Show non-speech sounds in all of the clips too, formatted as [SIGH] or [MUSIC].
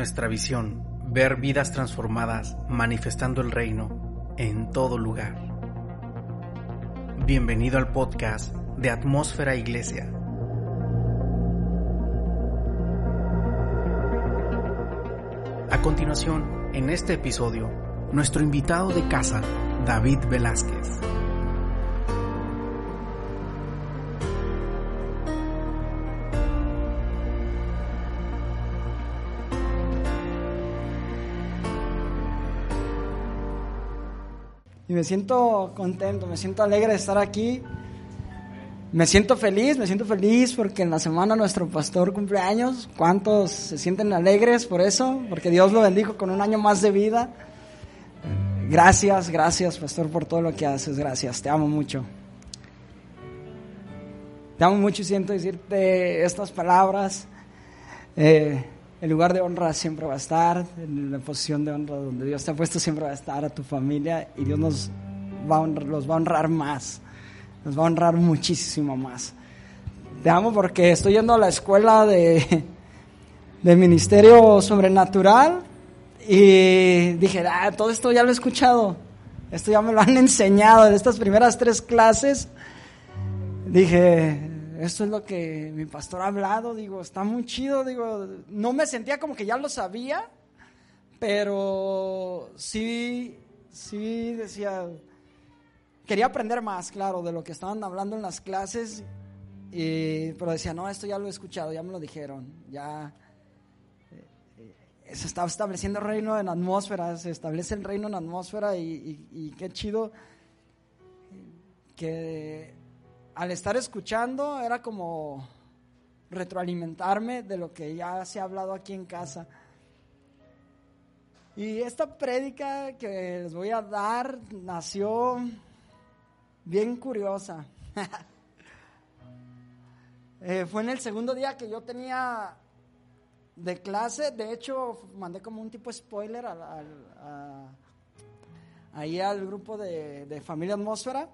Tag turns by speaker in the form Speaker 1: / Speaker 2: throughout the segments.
Speaker 1: Nuestra visión, ver vidas transformadas manifestando el reino en todo lugar. Bienvenido al podcast de Atmósfera Iglesia. A continuación, en este episodio, nuestro invitado de casa, David Velázquez.
Speaker 2: Y me siento contento, me siento alegre de estar aquí. Me siento feliz, me siento feliz porque en la semana nuestro pastor cumple años. ¿Cuántos se sienten alegres por eso? Porque Dios lo bendijo con un año más de vida. Gracias, gracias pastor por todo lo que haces, gracias, te amo mucho. Te amo mucho y siento decirte estas palabras. Eh, el lugar de honra siempre va a estar, en la posición de honra donde Dios te ha puesto siempre va a estar a tu familia y Dios nos va a honrar, los va a honrar más, nos va a honrar muchísimo más. Te amo porque estoy yendo a la escuela de, de ministerio sobrenatural y dije, ah, todo esto ya lo he escuchado, esto ya me lo han [LAUGHS] enseñado en estas primeras tres clases. Dije, esto es lo que mi pastor ha hablado, digo, está muy chido, digo, no me sentía como que ya lo sabía, pero sí, sí decía, quería aprender más, claro, de lo que estaban hablando en las clases, y, pero decía, no, esto ya lo he escuchado, ya me lo dijeron, ya eh, se está estableciendo el reino en atmósfera, se establece el reino en atmósfera y, y qué chido que al estar escuchando era como retroalimentarme de lo que ya se ha hablado aquí en casa. Y esta prédica que les voy a dar nació bien curiosa. [LAUGHS] eh, fue en el segundo día que yo tenía de clase, de hecho mandé como un tipo spoiler a, a, a, ahí al grupo de, de Familia Atmósfera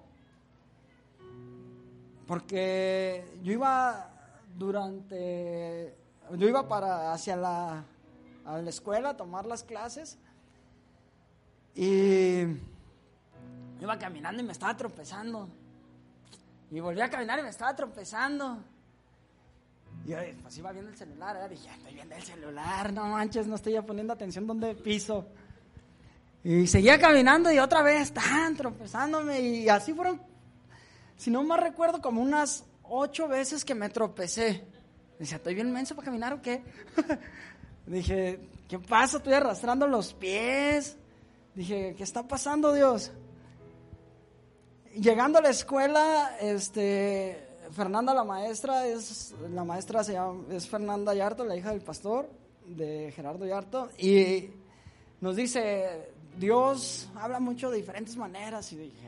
Speaker 2: porque yo iba durante, yo iba para hacia la, a la escuela a tomar las clases y iba caminando y me estaba tropezando. Y volví a caminar y me estaba tropezando. Y pues iba viendo el celular, dije, estoy viendo el celular, no manches, no estoy ya poniendo atención donde piso. Y seguía caminando y otra vez estaban tropezándome y así fueron si no más recuerdo, como unas ocho veces que me tropecé. Dice, ¿estoy bien menso para caminar o qué? [LAUGHS] Dije, ¿qué pasa? Estoy arrastrando los pies. Dije, ¿qué está pasando, Dios? Llegando a la escuela, este, Fernanda la maestra, es, la maestra se llama, es Fernanda Yarto, la hija del pastor, de Gerardo Yarto, y nos dice, Dios habla mucho de diferentes maneras, y dije,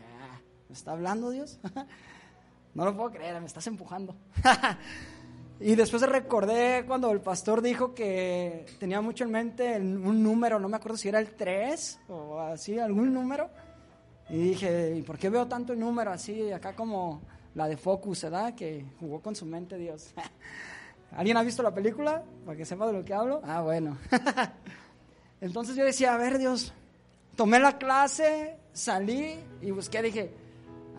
Speaker 2: ¿Me está hablando Dios? [LAUGHS] no lo puedo creer, me estás empujando. [LAUGHS] y después recordé cuando el pastor dijo que tenía mucho en mente un número, no me acuerdo si era el 3 o así, algún número. Y dije, ¿y por qué veo tanto el número así, acá como la de Focus, ¿verdad? Que jugó con su mente Dios. [LAUGHS] ¿Alguien ha visto la película? Para que sepa de lo que hablo. Ah, bueno. Entonces yo decía, a ver Dios, tomé la clase, salí y busqué, dije,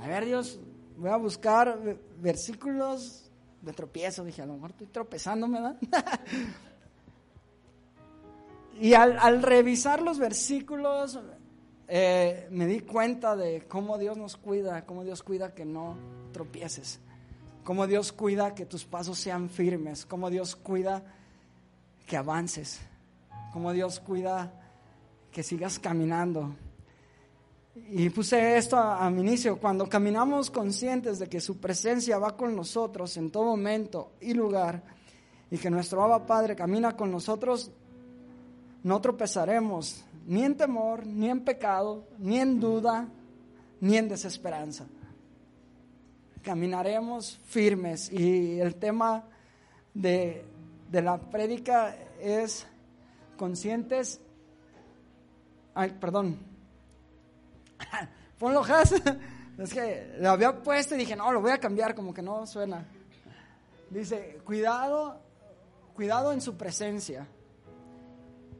Speaker 2: a ver Dios, voy a buscar versículos de tropiezo. Dije, a lo mejor estoy tropezándome, ¿verdad? [LAUGHS] y al, al, revisar los versículos, eh, me di cuenta de cómo Dios nos cuida, cómo Dios cuida que no tropieces, cómo Dios cuida que tus pasos sean firmes, cómo Dios cuida que avances, cómo Dios cuida que sigas caminando. Y puse esto a, mi inicio, cuando caminamos conscientes de que su presencia va con nosotros en todo momento y lugar, y que nuestro Abba Padre camina con nosotros, no tropezaremos ni en temor, ni en pecado, ni en duda, ni en desesperanza. Caminaremos firmes y el tema de, de la prédica es conscientes. Ay, perdón. [LAUGHS] Ponlo, Has. [LAUGHS] Es que lo había puesto y dije, no, lo voy a cambiar, como que no suena. Dice, cuidado, cuidado en su presencia.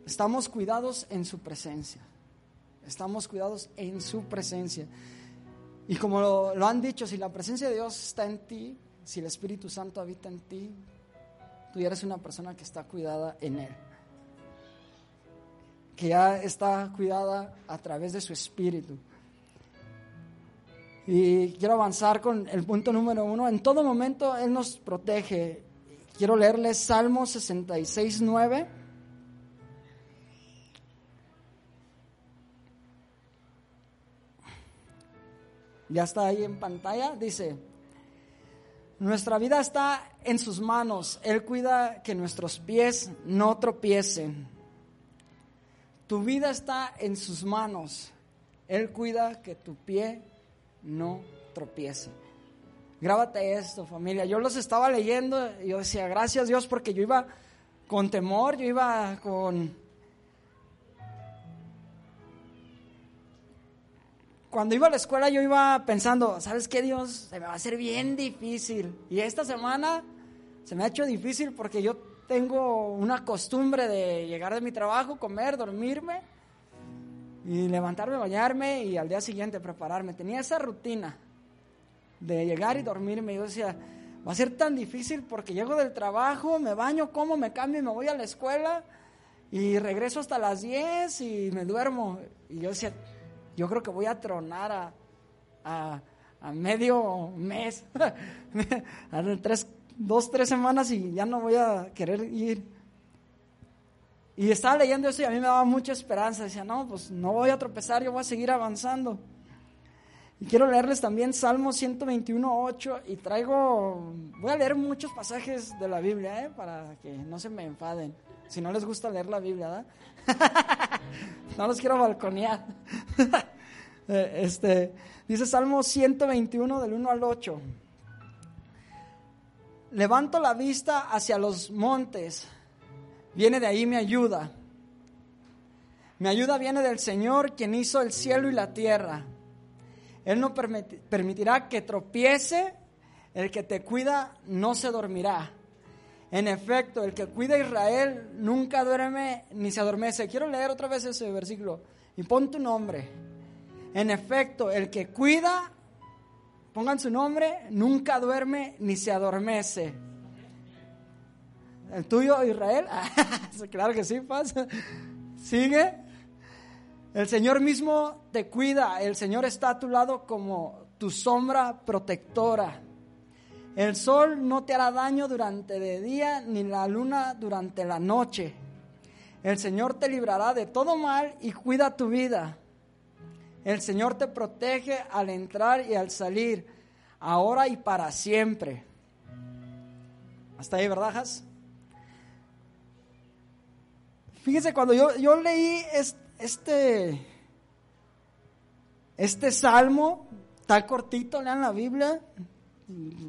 Speaker 2: Estamos cuidados en su presencia. Estamos cuidados en su presencia. Y como lo, han dicho, si la presencia de Dios está en ti, si el Espíritu Santo habita en ti, tú ya eres una persona que está cuidada en Él. Que ya está cuidada a través de su Espíritu. Y quiero avanzar con el punto número uno. En todo momento Él nos protege. Quiero leerles Salmo 66, 9. Ya está ahí en pantalla. Dice, nuestra vida está en sus manos. Él cuida que nuestros pies no tropiecen. Tu vida está en sus manos. Él cuida que tu pie no tropiece. Grábate esto, familia. Yo los estaba leyendo y yo decía, gracias Dios, porque yo iba con temor, yo iba con... Cuando iba a la escuela yo iba pensando, ¿sabes qué Dios? Se me va a hacer bien difícil. Y esta semana se me ha hecho difícil porque yo tengo una costumbre de llegar de mi trabajo, comer, dormirme y levantarme, bañarme y al día siguiente prepararme. Tenía esa rutina de llegar y dormirme. Yo decía, va a ser tan difícil porque llego del trabajo, me baño, como, me cambio y me voy a la escuela y regreso hasta las 10 y me duermo. Y yo decía, yo creo que voy a tronar a, a, medio mes, [LAUGHS] a dos, tres semanas y ya no voy a querer ir. Y estaba leyendo eso y a mí me daba mucha esperanza. Decía, no, pues no voy a tropezar, yo voy a seguir avanzando. Y quiero leerles también Salmo 121, 8 y traigo, voy a leer muchos pasajes de la Biblia, ¿eh? para que no se me enfaden. Si no les gusta leer la Biblia, ¿verdad? [LAUGHS] no los quiero balconear. [LAUGHS] Eh, este, dice Salmo 121 del 1 al 8. Levanto la vista hacia los montes Viene de ahí mi ayuda. Mi ayuda viene del Señor, quien hizo el cielo y la tierra. Él no permitirá que tropiece, el que te cuida no se dormirá. En efecto, el que cuida a Israel nunca duerme ni se adormece. Quiero leer otra vez ese versículo. Y pon tu nombre. En efecto, el que cuida, pongan su nombre, nunca duerme ni se adormece. ¿El tuyo, Israel? [LAUGHS] claro que sí, pasa. Sigue. El Señor mismo te cuida. El Señor está a tu lado como tu sombra protectora. El sol no te hará daño durante el día, ni la luna durante la noche. El Señor te librará de todo mal y cuida tu vida. El Señor te protege al entrar y al salir, ahora y para siempre. Hasta ahí, ¿verdad, Fíjese, cuando yo, yo leí este, este salmo, tan cortito, lean la Biblia,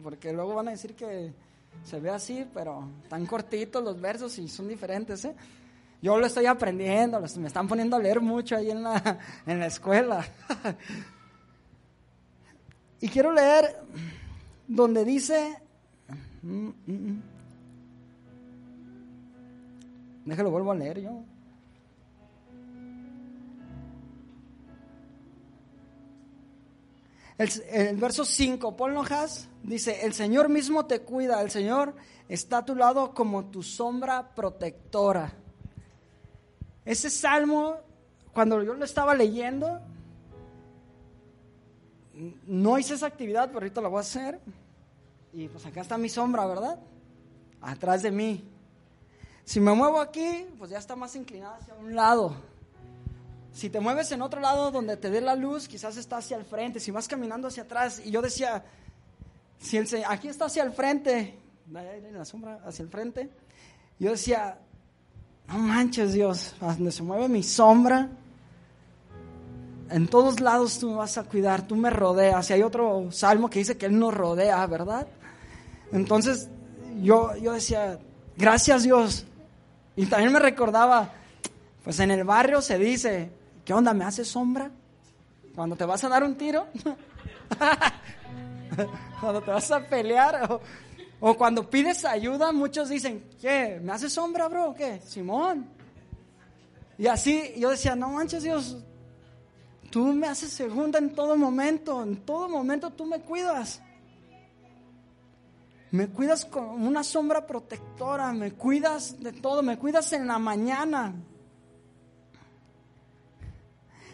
Speaker 2: porque luego van a decir que se ve así, pero tan cortitos los versos y son diferentes. ¿eh? Yo lo estoy aprendiendo, me están poniendo a leer mucho ahí en la, en la escuela. [LAUGHS] y quiero leer donde dice... Déjalo, vuelvo a leer yo. El, verso 5, Paul dice, el Señor mismo te cuida, el Señor está a tu lado como tu sombra protectora. Ese salmo, cuando yo lo estaba leyendo, no hice esa actividad, pero ahorita la voy a hacer. Y pues acá está mi sombra, ¿verdad? Atrás de mí. Si me muevo aquí, pues ya está más inclinada hacia un lado. Si te mueves en otro lado donde te dé la luz, quizás está hacia el frente. Si vas caminando hacia atrás, y yo decía, si aquí está hacia el frente, en la sombra, hacia el frente, yo decía, no manches Dios, donde se mueve mi sombra, en todos lados tú me vas a cuidar, tú me rodeas. Y hay otro salmo que dice que Él nos rodea, ¿verdad? Entonces yo, yo decía, gracias Dios. Y también me recordaba, pues en el barrio se dice, ¿qué onda? ¿Me hace sombra? Cuando te vas a dar un tiro, [LAUGHS] cuando te vas a pelear, o, o, cuando pides ayuda, muchos dicen, ¿qué? ¿Me hace sombra, bro? ¿Qué? Simón. Y así yo decía, no manches Dios, Tú me haces segunda en todo momento, en todo momento tú me cuidas. Me cuidas con una sombra protectora, me cuidas de todo, me cuidas en la mañana.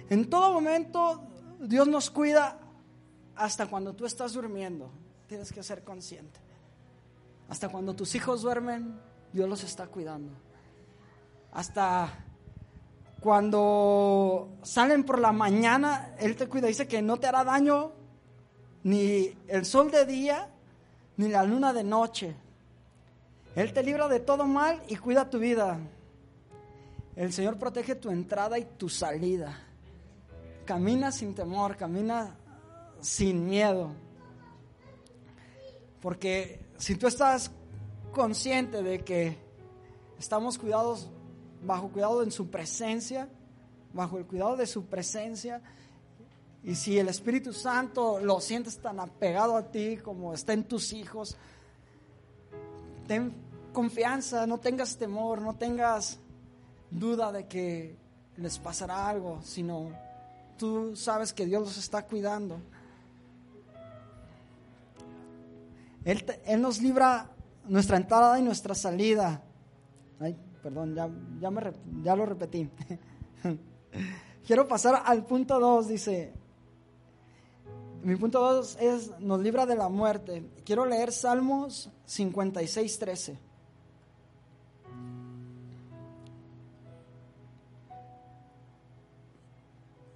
Speaker 2: En todo momento Dios nos cuida hasta cuando tú estás durmiendo. Tienes que ser consciente. Hasta cuando tus hijos duermen, Dios los está cuidando. Hasta cuando salen por la mañana, Él te cuida, dice que no te hará daño ni el sol de día, ni la luna de noche. Él te libra de todo mal y cuida tu vida. El Señor protege tu entrada y tu salida. Camina sin temor, camina sin miedo. Porque si tú estás consciente de que estamos cuidados bajo cuidado en su presencia, bajo el cuidado de su presencia. Y si el Espíritu Santo lo sientes tan apegado a ti como está en tus hijos, ten confianza, no tengas temor, no tengas duda de que les pasará algo, sino tú sabes que Dios los está cuidando. Él, nos libra nuestra entrada y nuestra salida. Ay, perdón, ya, ya, me, ya lo repetí. [LAUGHS] Quiero pasar al punto 2, dice, mi punto 2 es, nos libra de la muerte. Quiero leer Salmos 56, 13.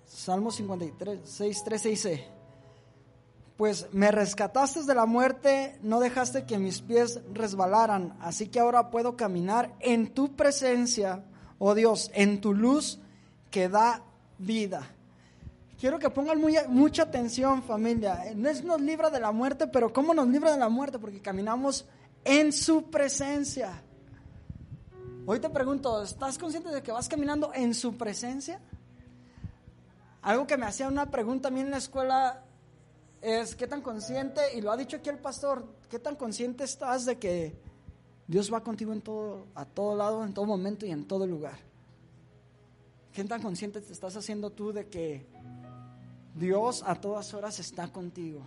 Speaker 2: Salmos 56, 13 dice, pues me rescataste de la muerte, no dejaste que mis pies resbalaran, así que ahora puedo caminar en tu presencia, oh Dios, en tu luz que da vida. Quiero que pongan mucha atención familia, no es nos libra de la muerte, pero ¿cómo nos libra de la muerte? Porque caminamos en su presencia. Hoy te pregunto, ¿estás consciente de que vas caminando en su presencia? Algo que me hacía una pregunta a mí en la escuela es qué tan consciente, y lo ha dicho aquí el pastor, qué tan consciente estás de que Dios va contigo en todo, a todo lado, en todo momento y en todo lugar. ¿Qué tan consciente te estás haciendo tú de que Dios a todas horas está contigo?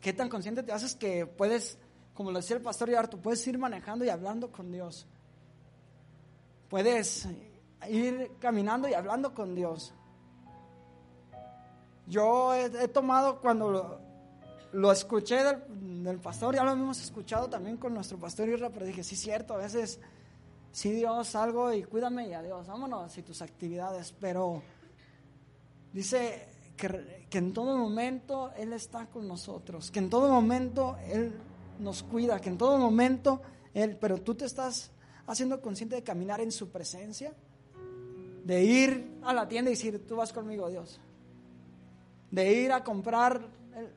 Speaker 2: ¿Qué tan consciente te haces que puedes, como lo decía el pastor Yarto, puedes ir manejando y hablando con Dios? Puedes ir caminando y hablando con Dios. Yo he, tomado cuando lo, escuché del, pastor, ya lo hemos escuchado también con nuestro pastor Irra, pero dije, sí, cierto, a veces, sí, Dios, salgo y cuídame y adiós, vámonos y tus actividades, pero dice que, que en todo momento Él está con nosotros, que en todo momento Él nos cuida, que en todo momento Él, pero tú te estás haciendo consciente de caminar en su presencia, de ir a la tienda y decir, tú vas conmigo, Dios de ir a comprar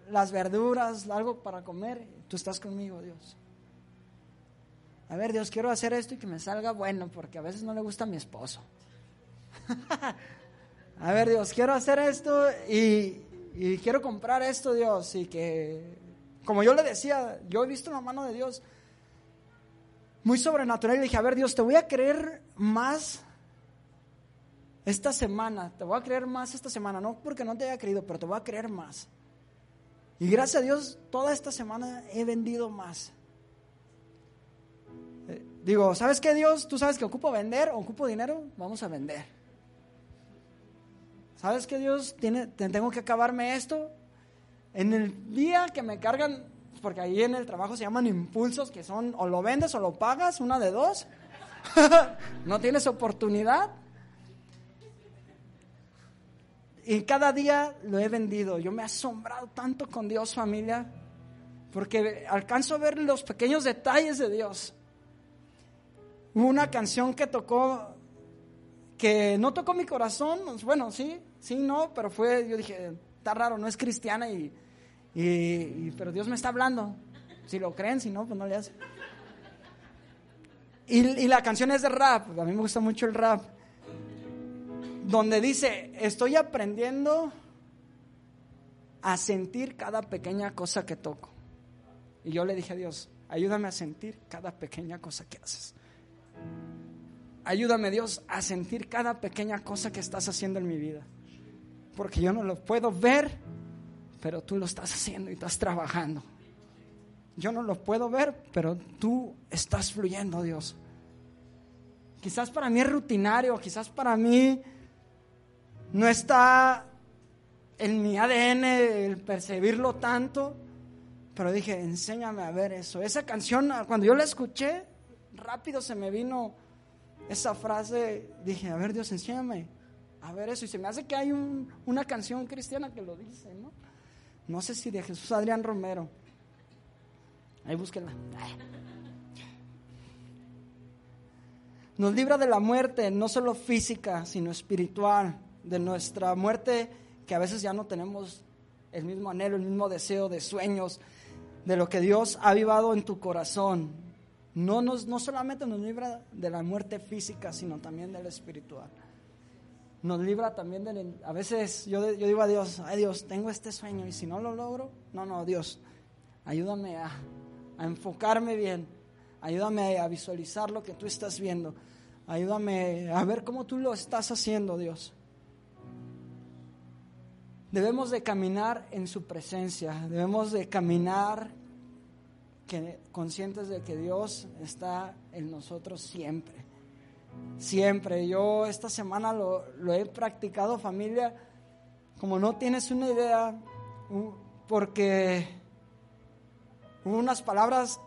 Speaker 2: las verduras, algo para comer, tú estás conmigo, Dios. A ver, Dios, quiero hacer esto y que me salga bueno, porque a veces no le gusta a mi esposo. [LAUGHS] a ver, Dios, quiero hacer esto y, quiero comprar esto, Dios, y que, como yo le decía, yo he visto la mano de Dios muy sobrenatural y le dije, a ver, Dios, te voy a creer más esta semana, te voy a creer más esta semana, no porque no te haya creído, pero te voy a creer más. Y gracias a Dios, toda esta semana he vendido más. Eh, digo, ¿sabes qué Dios? Tú sabes que ocupo vender, ocupo dinero, vamos a vender. ¿Sabes qué Dios? Tiene, tengo que acabarme esto. En el día que me cargan, porque ahí en el trabajo se llaman impulsos, que son o lo vendes o lo pagas, una de dos. [LAUGHS] no tienes oportunidad. Y cada día lo he vendido. Yo me he asombrado tanto con Dios, familia, porque alcanzo a ver los pequeños detalles de Dios. Hubo una canción que tocó que no tocó mi corazón, bueno, sí, sí, no, pero fue, yo dije, está raro, no es cristiana y, y, pero Dios me está hablando. Si lo creen, si no, pues no le hace. Y, y la canción es de rap, a mí me gusta mucho el rap, donde dice, estoy aprendiendo a sentir cada pequeña cosa que toco. Y yo le dije a Dios, ayúdame a sentir cada pequeña cosa que haces. Ayúdame Dios a sentir cada pequeña cosa que estás haciendo en mi vida. Porque yo no lo puedo ver, pero tú lo estás haciendo y estás trabajando. Yo no lo puedo ver, pero tú estás fluyendo, Dios. Quizás para mí es rutinario, quizás para mí no está en mi ADN el percibirlo tanto, pero dije, enséñame a ver eso. Esa canción, cuando yo la escuché, rápido se me vino esa frase, dije, a ver Dios, enséñame a ver eso. Y se me hace que hay una canción cristiana que lo dice, ¿no? No sé si de Jesús Adrián Romero. Ahí búsquenla. Nos libra de la muerte, no solo física, sino espiritual, de nuestra muerte que a veces ya no tenemos el mismo anhelo, el mismo deseo de sueños, de lo que Dios ha avivado en tu corazón. No, nos, no solamente nos libra de la muerte física, sino también de la espiritual. Nos libra también de... A veces yo, yo digo a Dios, ay Dios, tengo este sueño y si no lo logro, no, no, Dios, ayúdame a, a enfocarme bien, ayúdame a visualizar lo que tú estás viendo, ayúdame a ver cómo tú lo estás haciendo, Dios. Debemos de caminar en su presencia, debemos de caminar conscientes de que Dios está en nosotros siempre. Siempre. Yo esta semana lo, he practicado familia, como no tienes una idea, porque hubo unas palabras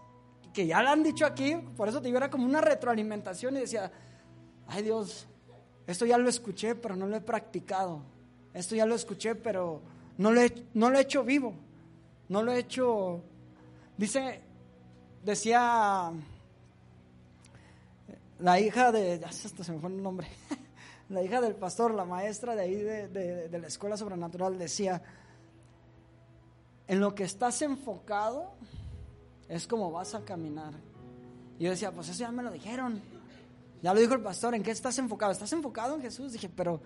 Speaker 2: que ya la han dicho aquí, por eso te digo, era como una retroalimentación y decía, ay Dios, esto ya lo escuché, pero no lo he practicado. Esto ya lo escuché, pero no lo he, no lo he hecho vivo. No lo he hecho. Dice, decía la hija de. Ya se me fue el nombre. [LAUGHS] La hija del pastor, la maestra de ahí de, de la escuela sobrenatural, decía: En lo que estás enfocado es como vas a caminar. Y yo decía: Pues eso ya me lo dijeron. Ya lo dijo el pastor, ¿en qué estás enfocado? ¿Estás enfocado en Jesús? Dije, pero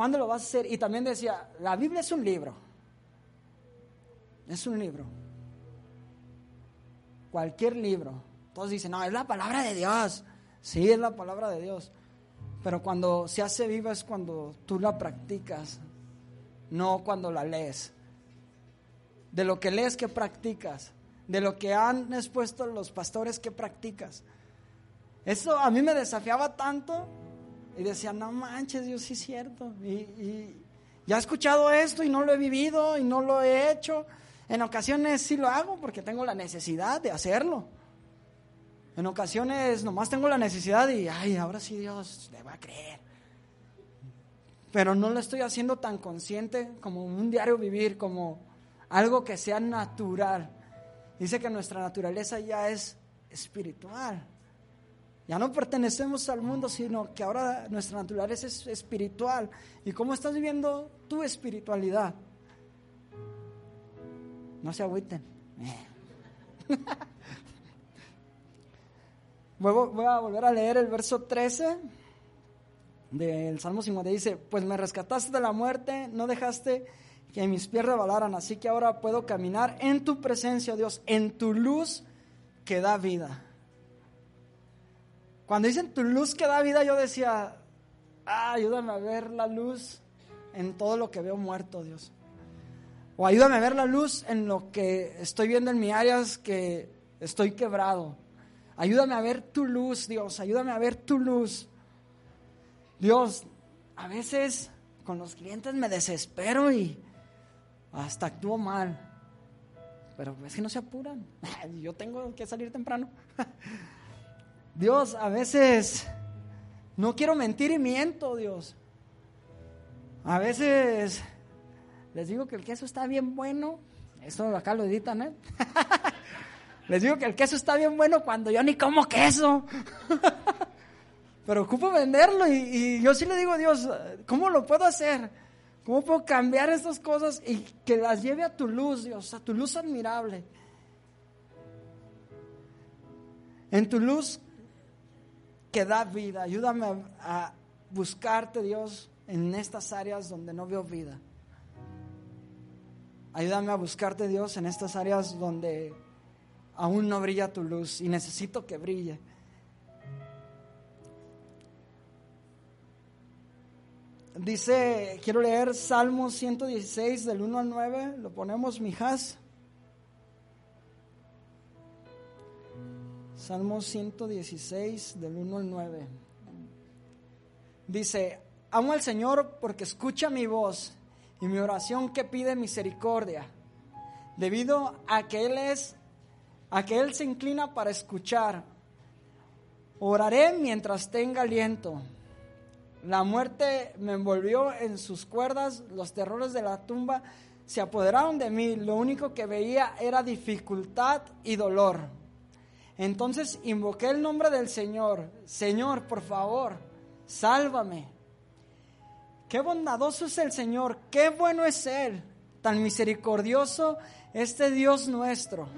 Speaker 2: ¿Cuándo lo vas a hacer? Y también decía, la Biblia es un libro. Es un libro. Cualquier libro. Todos dicen, no, es la palabra de Dios. Sí, es la palabra de Dios. Pero cuando se hace viva es cuando tú la practicas, no cuando la lees. De lo que lees que practicas, de lo que han expuesto los pastores que practicas. Eso a mí me desafiaba tanto y decía, no manches, Dios sí es cierto. Y, ya he escuchado esto y no lo he vivido y no lo he hecho. En ocasiones sí lo hago porque tengo la necesidad de hacerlo. En ocasiones nomás tengo la necesidad y, ay, ahora sí Dios le va a creer. Pero no lo estoy haciendo tan consciente como un diario vivir, como algo que sea natural. Dice que nuestra naturaleza ya es espiritual. Ya no pertenecemos al mundo, sino que ahora nuestra naturaleza es espiritual. ¿Y cómo estás viviendo tu espiritualidad? No se agüiten. [LAUGHS] Voy a volver a leer el verso 13 del Salmo 50. Dice, pues me rescataste de la muerte, no dejaste que mis piernas balaran, así que ahora puedo caminar en tu presencia, Dios, en tu luz que da vida. Cuando dicen tu luz que da vida, yo decía, ah, ayúdame a ver la luz en todo lo que veo muerto, Dios. O ayúdame a ver la luz en lo que estoy viendo en mi áreas que estoy quebrado. Ayúdame a ver tu luz, Dios. Ayúdame a ver tu luz. Dios, a veces con los clientes me desespero y hasta actúo mal. Pero es que no se apuran. [LAUGHS] Yo tengo que salir temprano. [LAUGHS] Dios, a veces no quiero mentir y miento, Dios. A veces les digo que el queso está bien bueno. Eso acá lo editan, ¿eh? [LAUGHS] les digo que el queso está bien bueno cuando yo ni como queso. [LAUGHS] pero ocupo venderlo y, y yo sí le digo a Dios, ¿cómo lo puedo hacer? ¿Cómo puedo cambiar estas cosas y que las lleve a tu luz, Dios, a tu luz admirable? En tu luz que da vida, ayúdame a, a buscarte, Dios, en estas áreas donde no veo vida. Ayúdame a buscarte, Dios, en estas áreas donde aún no brilla tu luz y necesito que brille. Dice, quiero leer Salmo 116 del 1 al 9, lo ponemos, mijas. Salmo 116 del 1 al 9. Dice, amo al Señor porque escucha mi voz y mi oración que pide misericordia, debido a que Él es, a que Él se inclina para escuchar. Oraré mientras tenga aliento. La muerte me envolvió en sus cuerdas, los terrores de la tumba se apoderaron de mí, lo único que veía era dificultad y dolor. Entonces invoqué el nombre del Señor, Señor, por favor, sálvame. Qué bondadoso es el Señor, qué bueno es Él, tan misericordioso este Dios nuestro.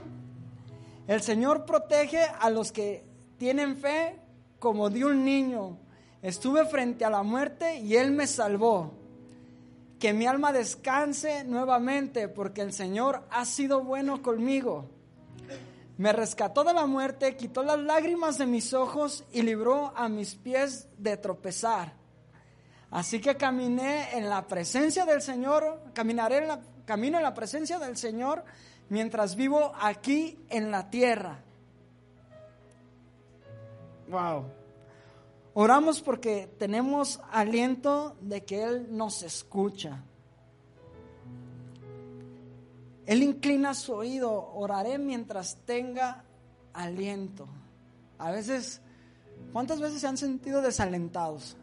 Speaker 2: El Señor protege a los que tienen fe como de un niño. Estuve frente a la muerte y Él me salvó. Que mi alma descanse nuevamente porque el Señor ha sido bueno conmigo. Me rescató de la muerte, quitó las lágrimas de mis ojos y libró a mis pies de tropezar. Así que caminé en la presencia del Señor, caminaré en la, camino en la presencia del Señor mientras vivo aquí en la tierra. Wow. Oramos porque tenemos aliento de que Él nos escucha. Él inclina su oído, oraré mientras tenga aliento. A veces, ¿cuántas veces se han sentido desalentados?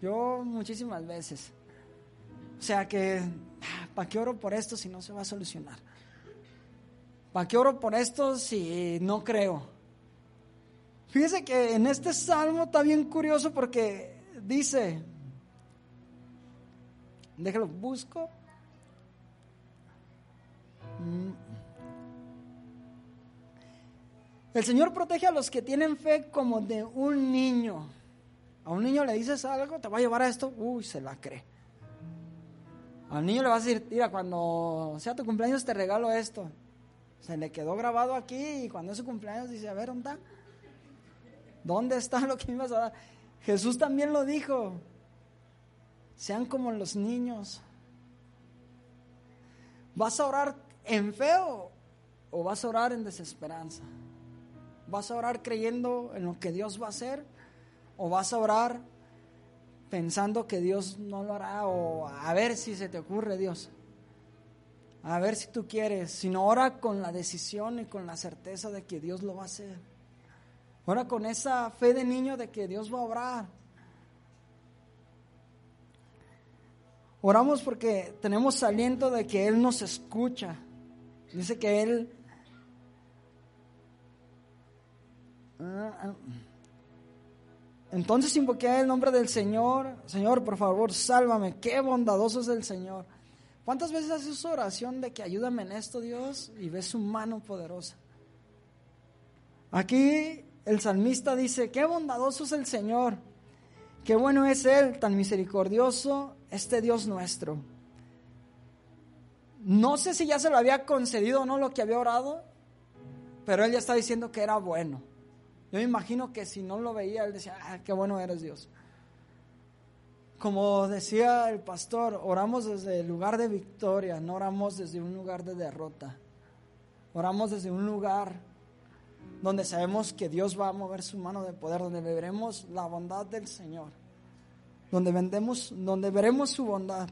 Speaker 2: Yo muchísimas veces. O sea que, ¿para qué oro por esto si no se va a solucionar? ¿Para qué oro por esto si no creo? Fíjese que en este salmo está bien curioso porque dice, déjalo, busco. Mm. El Señor protege a los que tienen fe como de un niño. A un niño le dices algo, te va a llevar a esto, uy, se la cree. Al niño le vas a decir, mira, cuando sea tu cumpleaños te regalo esto. Se le quedó grabado aquí y cuando es su cumpleaños dice, a ver, ¿dónde está? ¿Dónde está lo que me ibas a dar? Jesús también lo dijo. Sean como los niños. ¿Vas a orar en feo o vas a orar en desesperanza? ¿Vas a orar creyendo en lo que Dios va a hacer o vas a orar pensando que Dios no lo hará o a ver si se te ocurre Dios? A ver si tú quieres, sino ora con la decisión y con la certeza de que Dios lo va a hacer. Ora con esa fe de niño de que Dios va a obrar. Oramos porque tenemos aliento de que Él nos escucha. Dice que Él... Entonces invoqué el nombre del Señor. Señor, por favor, sálvame. Qué bondadoso es el Señor. ¿Cuántas veces haces su oración de que ayúdame en esto, Dios? Y ves su mano poderosa. Aquí el salmista dice, qué bondadoso es el Señor, qué bueno es Él, tan misericordioso, este Dios nuestro. No sé si ya se lo había concedido o no lo que había orado, pero Él ya está diciendo que era bueno. Yo me imagino que si no lo veía, Él decía, ah, qué bueno eres Dios. Como decía el pastor, oramos desde el lugar de victoria, no oramos desde un lugar de derrota. Oramos desde un lugar donde sabemos que Dios va a mover su mano de poder, donde veremos la bondad del Señor, donde, vendemos, donde veremos su bondad.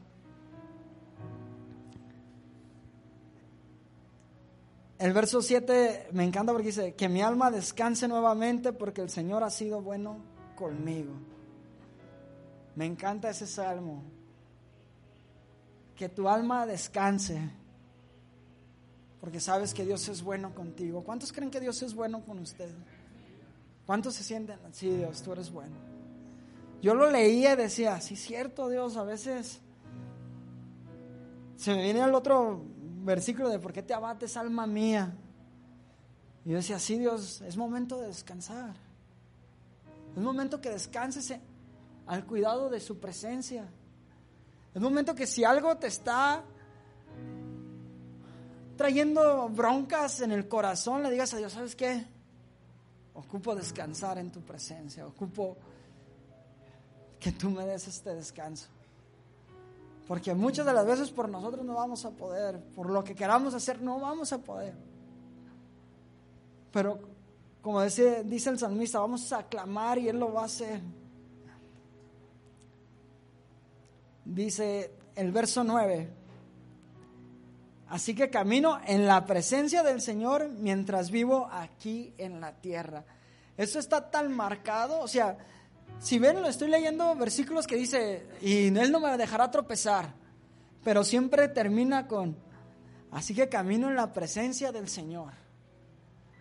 Speaker 2: El verso 7 me encanta porque dice, que mi alma descanse nuevamente porque el Señor ha sido bueno conmigo. Me encanta ese salmo. Que tu alma descanse porque sabes que Dios es bueno contigo. ¿Cuántos creen que Dios es bueno con usted? ¿Cuántos se sienten? Sí, Dios, tú eres bueno. Yo lo leía y decía, sí, cierto, Dios, a veces se me viene el otro versículo de ¿por qué te abates, alma mía? Y yo decía, sí, Dios, es momento de descansar. Es momento que descanses al cuidado de su presencia. Es momento que si algo te está trayendo broncas en el corazón, le digas a Dios, ¿sabes qué? Ocupo descansar en tu presencia, ocupo que tú me des este descanso. Porque muchas de las veces por nosotros no vamos a poder, por lo que queramos hacer no vamos a poder. Pero como dice, dice el salmista, vamos a clamar y Él lo va a hacer. Dice el verso 9, así que camino en la presencia del Señor mientras vivo aquí en la tierra. Eso está tan marcado, o sea, si ven, lo estoy leyendo versículos que dice, y Él no me dejará tropezar, pero siempre termina con, así que camino en la presencia del Señor.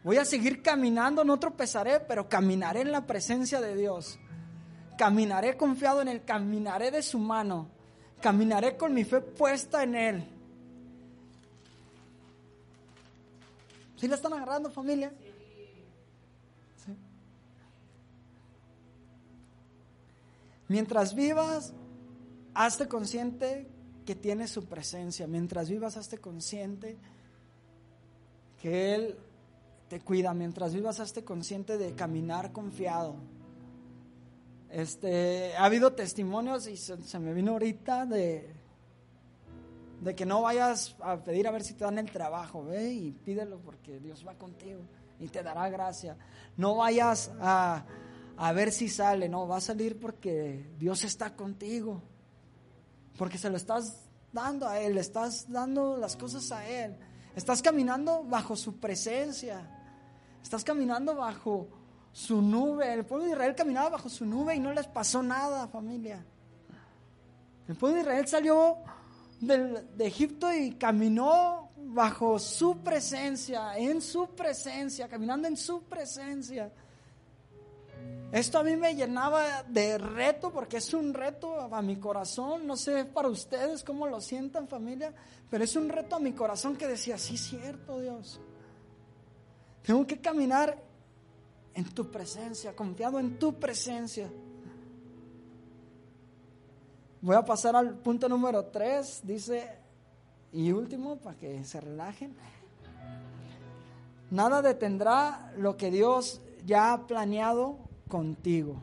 Speaker 2: Voy a seguir caminando, no tropezaré, pero caminaré en la presencia de Dios. Caminaré confiado en Él, caminaré de su mano, caminaré con mi fe puesta en Él. ¿Sí la están agarrando familia? Mientras vivas, hazte consciente que tiene su presencia. Mientras vivas, hazte consciente que Él te cuida. Mientras vivas, hazte consciente de caminar confiado. Este, ha habido testimonios y se, me vino ahorita de, de que no vayas a pedir a ver si te dan el trabajo, ve y pídelo porque Dios va contigo y te dará gracia. No vayas a a ver si sale. No, va a salir porque Dios está contigo. Porque se lo estás dando a Él, estás dando las cosas a Él. Estás caminando bajo su presencia. Estás caminando bajo su nube. El pueblo de Israel caminaba bajo su nube y no les pasó nada, familia. El pueblo de Israel salió de Egipto y caminó bajo su presencia, en su presencia, caminando en su presencia. Esto a mí me llenaba de reto porque es un reto a mi corazón. No sé para ustedes cómo lo sientan familia, pero es un reto a mi corazón que decía, sí, cierto Dios. Tengo que caminar en tu presencia, confiado en tu presencia. Voy a pasar al punto número tres, dice, y último, para que se relajen. Nada detendrá lo que Dios ya ha planeado contigo.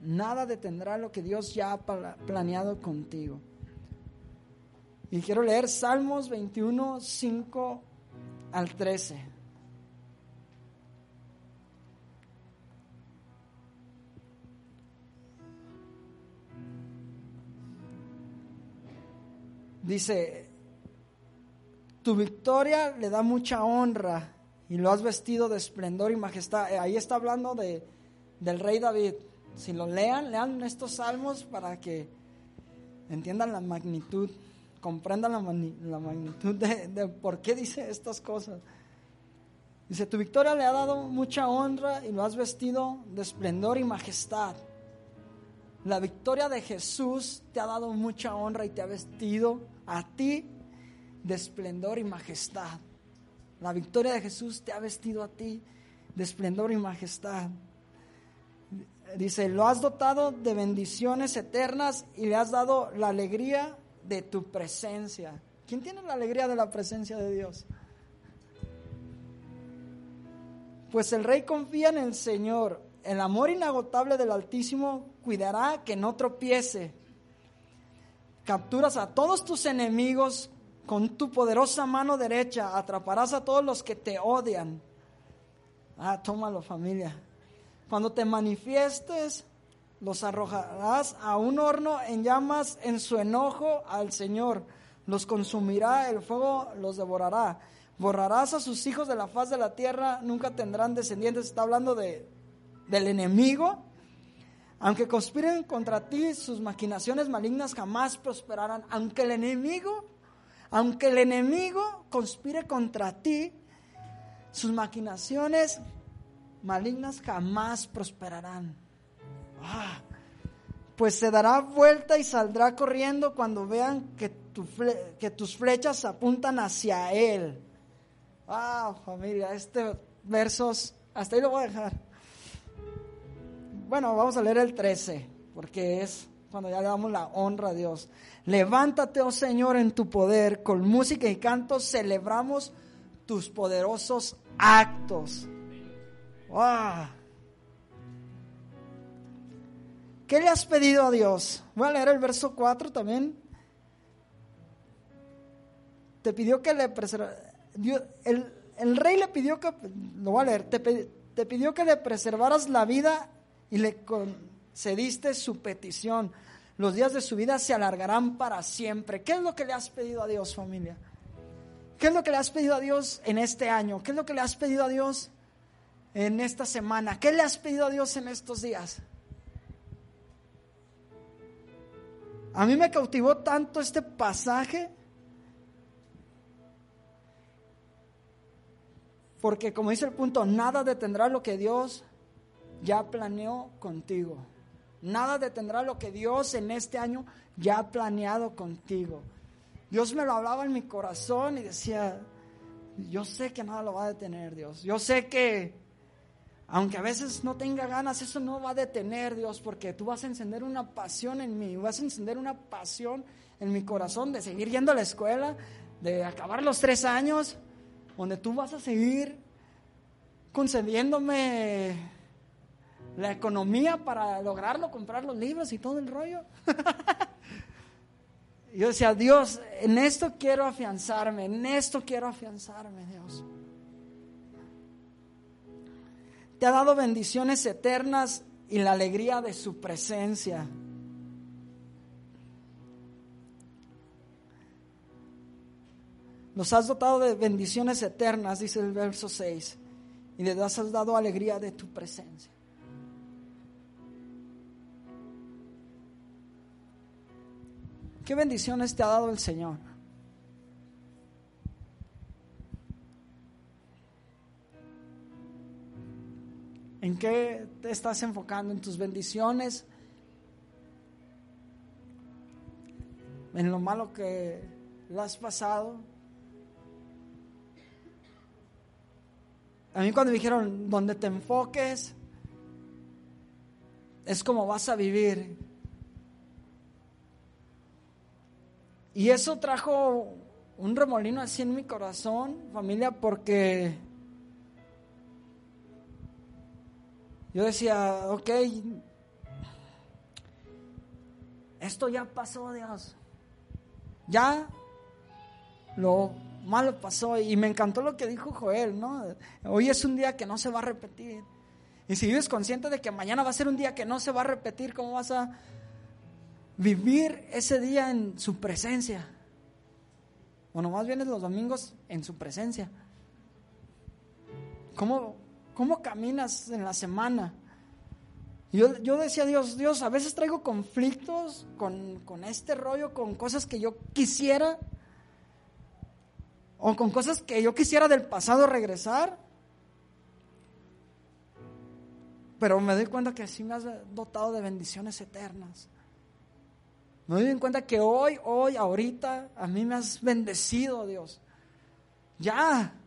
Speaker 2: Nada detendrá lo que Dios ya ha planeado contigo. Y quiero leer Salmos 21, 5 al 13. Dice, tu victoria le da mucha honra y lo has vestido de esplendor y majestad. Ahí está hablando de, del rey David. Si lo lean, lean estos salmos para que entiendan la magnitud, comprendan la, magnitud de, por qué dice estas cosas. Dice, tu victoria le ha dado mucha honra y lo has vestido de esplendor y majestad. La victoria de Jesús te ha dado mucha honra y te ha vestido a ti de esplendor y majestad. La victoria de Jesús te ha vestido a ti de esplendor y majestad. Dice, lo has dotado de bendiciones eternas y le has dado la alegría de tu presencia. ¿Quién tiene la alegría de la presencia de Dios? Pues el rey confía en el Señor. El amor inagotable del Altísimo cuidará que no tropiece. Capturas a todos tus enemigos con tu poderosa mano derecha. Atraparás a todos los que te odian. Ah, tómalo familia. Cuando te manifiestes, los arrojarás a un horno en llamas en su enojo al Señor. Los consumirá, el fuego los devorará. Borrarás a sus hijos de la faz de la tierra, nunca tendrán descendientes. Está hablando de, del enemigo. Aunque conspiren contra ti, sus maquinaciones malignas jamás prosperarán. Aunque el enemigo, aunque el enemigo conspire contra ti, sus maquinaciones malignas jamás prosperarán. Ah, pues se dará vuelta y saldrá corriendo cuando vean que, que tus flechas apuntan hacia él. Ah, familia, este versos, hasta ahí lo voy a dejar. Bueno, vamos a leer el 13, porque es cuando ya le damos la honra a Dios. Levántate, oh Señor, en tu poder, con música y canto celebramos tus poderosos actos. ¿Qué le has pedido a Dios? Voy a leer el verso 4 también. Te pidió que le el, el, rey le pidió que, lo voy a leer, te pidió que le preservaras la vida y le concediste su petición. Los días de su vida se alargarán para siempre. ¿Qué es lo que le has pedido a Dios, familia? ¿Qué es lo que le has pedido a Dios en este año? ¿Qué es lo que le has pedido a Dios en esta semana? ¿Qué le has pedido a Dios en estos días? A mí me cautivó tanto este pasaje porque como dice el punto, nada detendrá lo que Dios ya planeó contigo. Nada detendrá lo que Dios en este año ya ha planeado contigo. Dios me lo hablaba en mi corazón y decía, yo sé que nada lo va a detener Dios. Yo sé que aunque a veces no tenga ganas, eso no va a detener Dios, porque tú vas a encender una pasión en mí, vas a encender una pasión en mi corazón de seguir yendo a la escuela, de acabar los tres años, donde tú vas a seguir concediéndome la economía para lograrlo, comprar los libros y todo el rollo. [LAUGHS] Yo decía, Dios, en esto quiero afianzarme, en esto quiero afianzarme, Dios. Te ha dado bendiciones eternas y la alegría de su presencia. Nos has dotado de bendiciones eternas, dice el verso 6, y le has dado alegría de tu presencia. ¿Qué bendiciones te ha dado el Señor? ¿En qué te estás enfocando? ¿En tus bendiciones? ¿En lo malo que lo has pasado? A mí cuando me dijeron, donde te enfoques, es como vas a vivir. Y eso trajo un remolino así en mi corazón, familia, porque yo decía, ok, esto ya pasó, Dios. Ya lo malo pasó y me encantó lo que dijo Joel, ¿no? Hoy es un día que no se va a repetir. Y si vives consciente de que mañana va a ser un día que no se va a repetir, ¿cómo vas a vivir ese día en su presencia. O más vienes los domingos en su presencia. ¿Cómo, cómo caminas en la semana? Yo, yo decía, Dios, Dios, a veces traigo conflictos con, con este rollo, con cosas que yo quisiera, o con cosas que yo quisiera del pasado regresar. Pero me doy cuenta que sí me has dotado de bendiciones eternas. Me doy cuenta que hoy, hoy, ahorita, a mí me has bendecido, Dios. Ya,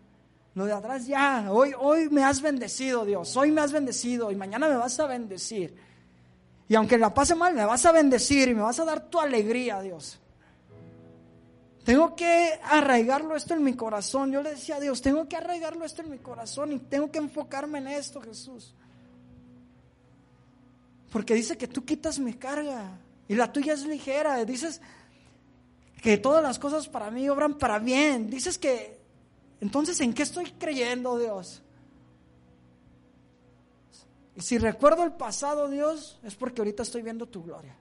Speaker 2: lo de atrás ya. Hoy, hoy me has bendecido, Dios. Hoy me has bendecido y mañana me vas a bendecir. Y aunque la pase mal, me vas a bendecir y me vas a dar tu alegría, Dios. Tengo que arraigarlo esto en mi corazón. Yo le decía a Dios, tengo que arraigarlo esto en mi corazón y tengo que enfocarme en esto, Jesús. Porque dice que tú quitas mi carga. Y la tuya es ligera. Dices que todas las cosas para mí obran para bien. Dices que, entonces, ¿en qué estoy creyendo, Dios? Y si recuerdo el pasado, Dios, es porque ahorita estoy viendo tu gloria.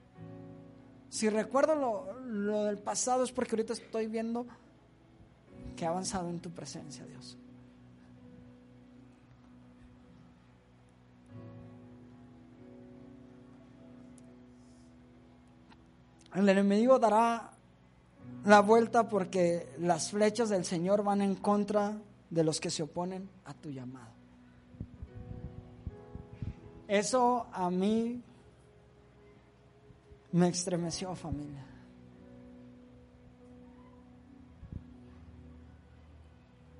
Speaker 2: Si recuerdo lo, lo del pasado, es porque ahorita estoy viendo que he avanzado en tu presencia, Dios. El enemigo dará la vuelta porque las flechas del Señor van en contra de los que se oponen a tu llamado. Eso a mí me estremeció familia.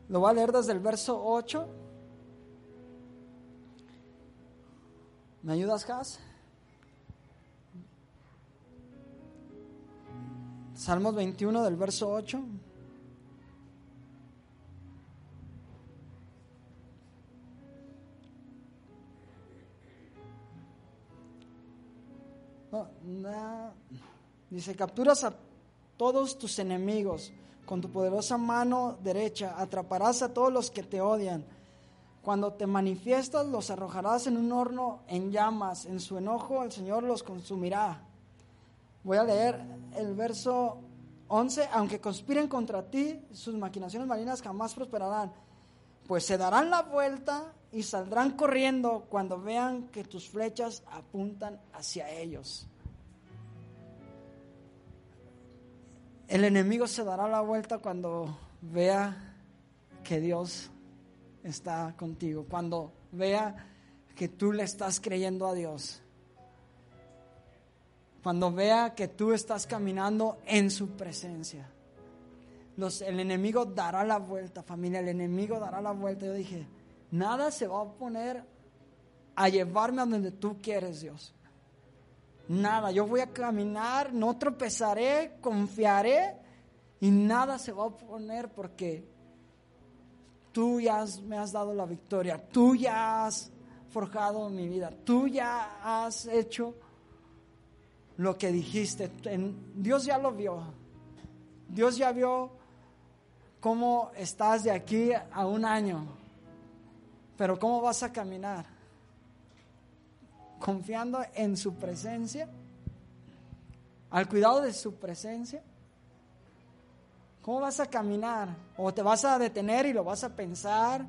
Speaker 2: Lo voy a leer desde el verso 8. ¿Me ayudas, Has? Salmos 21 del verso 8. Dice, capturas a todos tus enemigos con tu poderosa mano derecha, atraparás a todos los que te odian. Cuando te manifiestas, los arrojarás en un horno en llamas. En su enojo, el Señor los consumirá. Voy a leer el verso 11. Aunque conspiren contra ti, sus maquinaciones marinas jamás prosperarán, pues se darán la vuelta y saldrán corriendo cuando vean que tus flechas apuntan hacia ellos. El enemigo se dará la vuelta cuando vea que Dios está contigo, cuando vea que tú le estás creyendo a Dios, cuando vea que tú estás caminando en su presencia. El enemigo dará la vuelta, familia, el enemigo dará la vuelta. Yo dije, nada se va a poner a llevarme a donde tú quieres, Dios. Nada, yo voy a caminar, no tropezaré, confiaré y nada se va a oponer porque tú ya me has dado la victoria, tú ya has forjado mi vida, tú ya has hecho lo que dijiste. Dios ya lo vio, Dios ya vio cómo estás de aquí a un año, pero cómo vas a caminar confiando en su presencia, al cuidado de su presencia. ¿Cómo vas a caminar? ¿O te vas a detener y lo vas a pensar?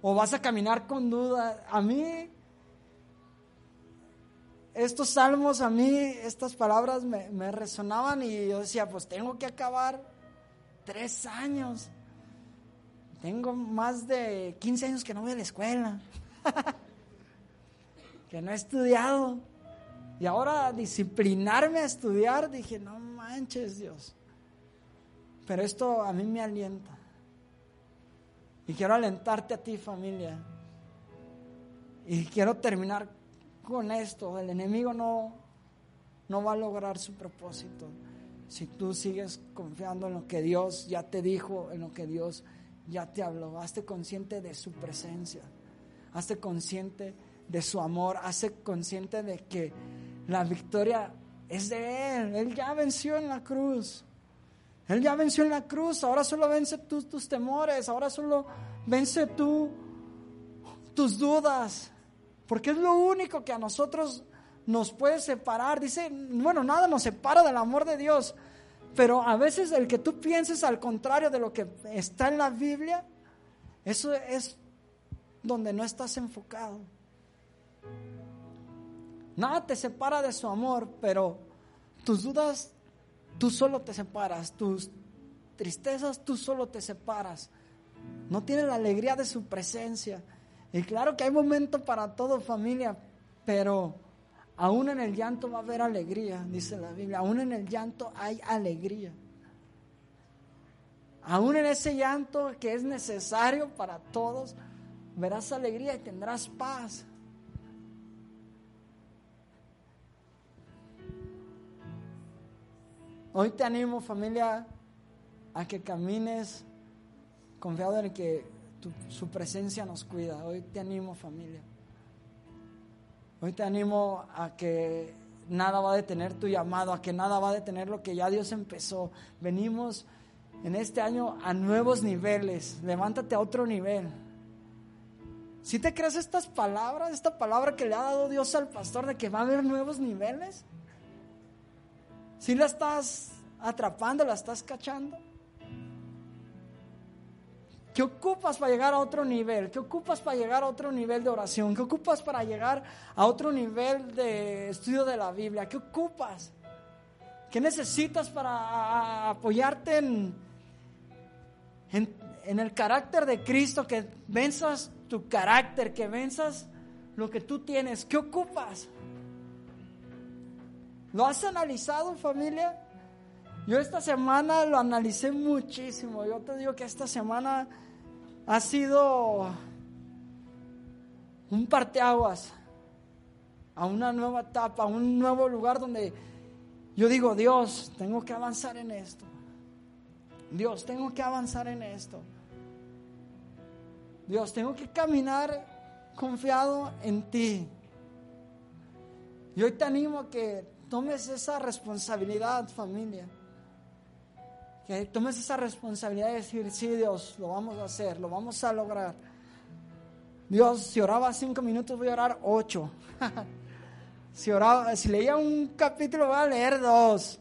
Speaker 2: ¿O vas a caminar con duda? A mí, estos salmos, a mí, estas palabras me, resonaban y yo decía, pues tengo que acabar tres años. Tengo más de 15 años que no voy a la escuela. [LAUGHS] que no he estudiado. Y ahora disciplinarme a estudiar, dije, no manches Dios. Pero esto a mí me alienta. Y quiero alentarte a ti familia. Y quiero terminar con esto. El enemigo no, no va a lograr su propósito si tú sigues confiando en lo que Dios ya te dijo, en lo que Dios ya te habló. Hazte consciente de su presencia. Hazte consciente de su amor, hace consciente de que la victoria es de Él. Él ya venció en la cruz. Él ya venció en la cruz. Ahora solo vence tus temores. Ahora solo vence tú tus dudas. Porque es lo único que a nosotros nos puede separar. Dice, bueno, nada nos separa del amor de Dios. Pero a veces el que tú pienses al contrario de lo que está en la Biblia, eso es donde no estás enfocado. Nada te separa de su amor, pero tus dudas, tú solo te separas, tus tristezas, tú solo te separas. No tienes la alegría de su presencia. Y claro que hay momento para todo familia, pero aún en el llanto va a haber alegría, dice la Biblia. Aún en el llanto hay alegría. Aún en ese llanto que es necesario para todos, verás alegría y tendrás paz. Hoy te animo familia a que camines confiado en que su presencia nos cuida. Hoy te animo familia. Hoy te animo a que nada va a detener tu llamado, a que nada va a detener lo que ya Dios empezó. Venimos en este año a nuevos niveles. Levántate a otro nivel. Si te crees estas palabras, esta palabra que le ha dado Dios al pastor de que va a haber nuevos niveles, si la estás atrapando, la estás cachando. ¿Qué ocupas para llegar a otro nivel? ¿Qué ocupas para llegar a otro nivel de oración? ¿Qué ocupas para llegar a otro nivel de estudio de la Biblia? ¿Qué ocupas? ¿Qué necesitas para apoyarte en, en, el carácter de Cristo? Que venzas tu carácter, que venzas lo que tú tienes, ¿qué ocupas? ¿Lo has analizado familia? Yo esta semana lo analicé muchísimo. Yo te digo que esta semana ha sido un parteaguas a una nueva etapa, a un nuevo lugar donde yo digo, Dios, tengo que avanzar en esto. Dios, tengo que avanzar en esto. Dios, tengo que caminar confiado en ti. Y hoy te animo a que tomes esa responsabilidad, familia. Que tomes esa responsabilidad de decir, sí, Dios, lo vamos a hacer, lo vamos a lograr. Dios, si oraba cinco minutos, voy a orar ocho. [LAUGHS] si, oraba, si leía un capítulo, voy a leer dos.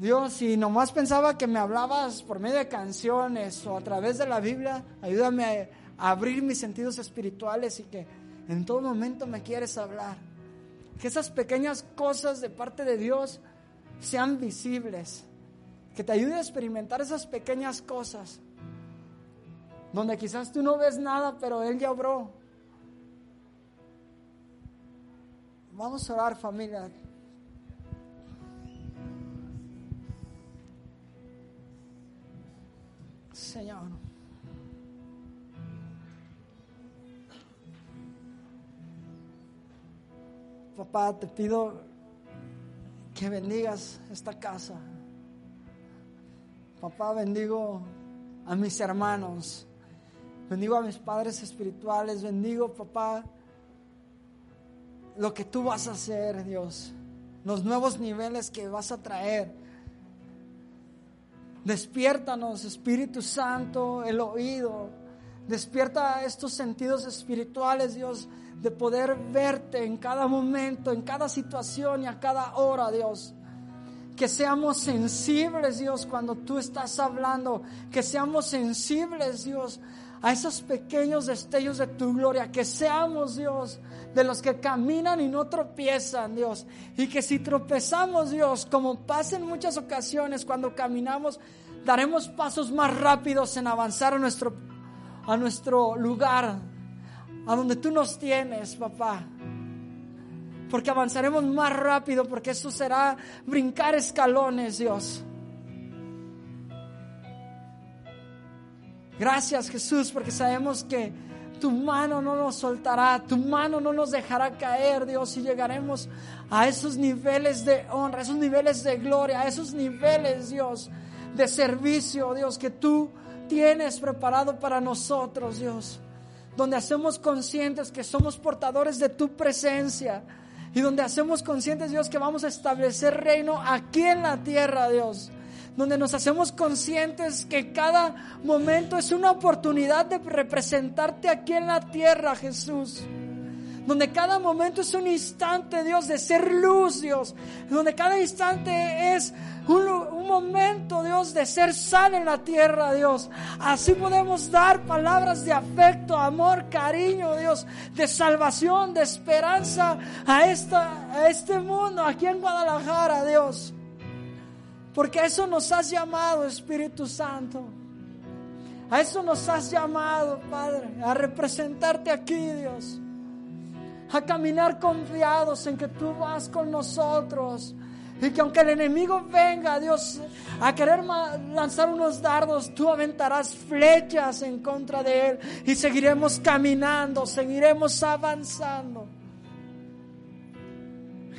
Speaker 2: Dios, si nomás pensaba que me hablabas por medio de canciones o a través de la Biblia, ayúdame a, abrir mis sentidos espirituales y que en todo momento me quieres hablar. Que esas pequeñas cosas de parte de Dios sean visibles. Que te ayude a experimentar esas pequeñas cosas. Donde quizás tú no ves nada, pero Él ya obró. Vamos a orar familia. Señor. Papá, te pido que bendigas esta casa. Papá, bendigo a mis hermanos. Bendigo a mis padres espirituales. Bendigo, papá, lo que tú vas a hacer, Dios. Los nuevos niveles que vas a traer Despiértanos, Espíritu Santo, el oído. Despierta estos sentidos espirituales, Dios, de poder verte en cada momento, en cada situación y a cada hora, Dios. Que seamos sensibles, Dios, cuando tú estás hablando. Que seamos sensibles, Dios, a esos pequeños destellos de tu gloria. Que seamos, Dios, de los que caminan y no tropiezan, Dios. Y que si tropezamos, Dios, como pasa en muchas ocasiones cuando caminamos, daremos pasos más rápidos en avanzar a nuestro, a nuestro lugar, a donde tú nos tienes, papá. Porque avanzaremos más rápido, porque eso será brincar escalones, Dios. Gracias Jesús, porque sabemos que tu mano no nos soltará, tu mano no nos dejará caer, Dios, y llegaremos a esos niveles de honra, a esos niveles de gloria, a esos niveles, Dios, de servicio, Dios, que tú tienes preparado para nosotros, Dios. Donde hacemos conscientes que somos portadores de tu presencia. Y donde hacemos conscientes, Dios, que vamos a establecer reino aquí en la tierra, Dios. Donde nos hacemos conscientes que cada momento es una oportunidad de representarte aquí en la tierra, Jesús donde cada momento es un instante, Dios, de ser luz, Dios, donde cada instante es un, momento, Dios, de ser sal en la tierra, Dios. Así podemos dar palabras de afecto, amor, cariño, Dios, de salvación, de esperanza a, esta, a este mundo, aquí en Guadalajara, Dios. Porque a eso nos has llamado, Espíritu Santo. A eso nos has llamado, Padre, a representarte aquí, Dios a caminar confiados en que tú vas con nosotros. Y que aunque el enemigo venga, Dios, a querer lanzar unos dardos, tú aventarás flechas en contra de él y seguiremos caminando, seguiremos avanzando.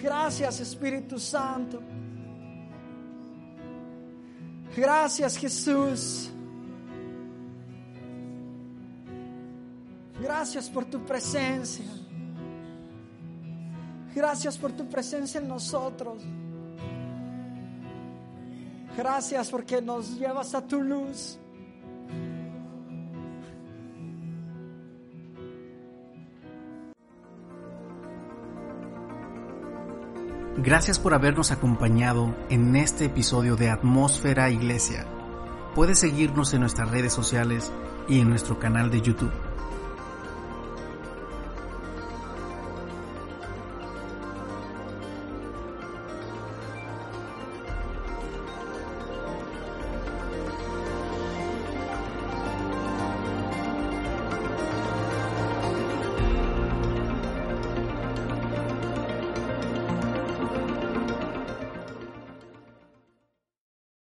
Speaker 2: Gracias Espíritu Santo. Gracias Jesús. Gracias por tu presencia. Gracias por tu presencia en nosotros. Gracias porque nos llevas a tu luz.
Speaker 1: Gracias por habernos acompañado en este episodio de Atmósfera Iglesia. Puedes seguirnos en nuestras redes sociales y en nuestro canal de YouTube.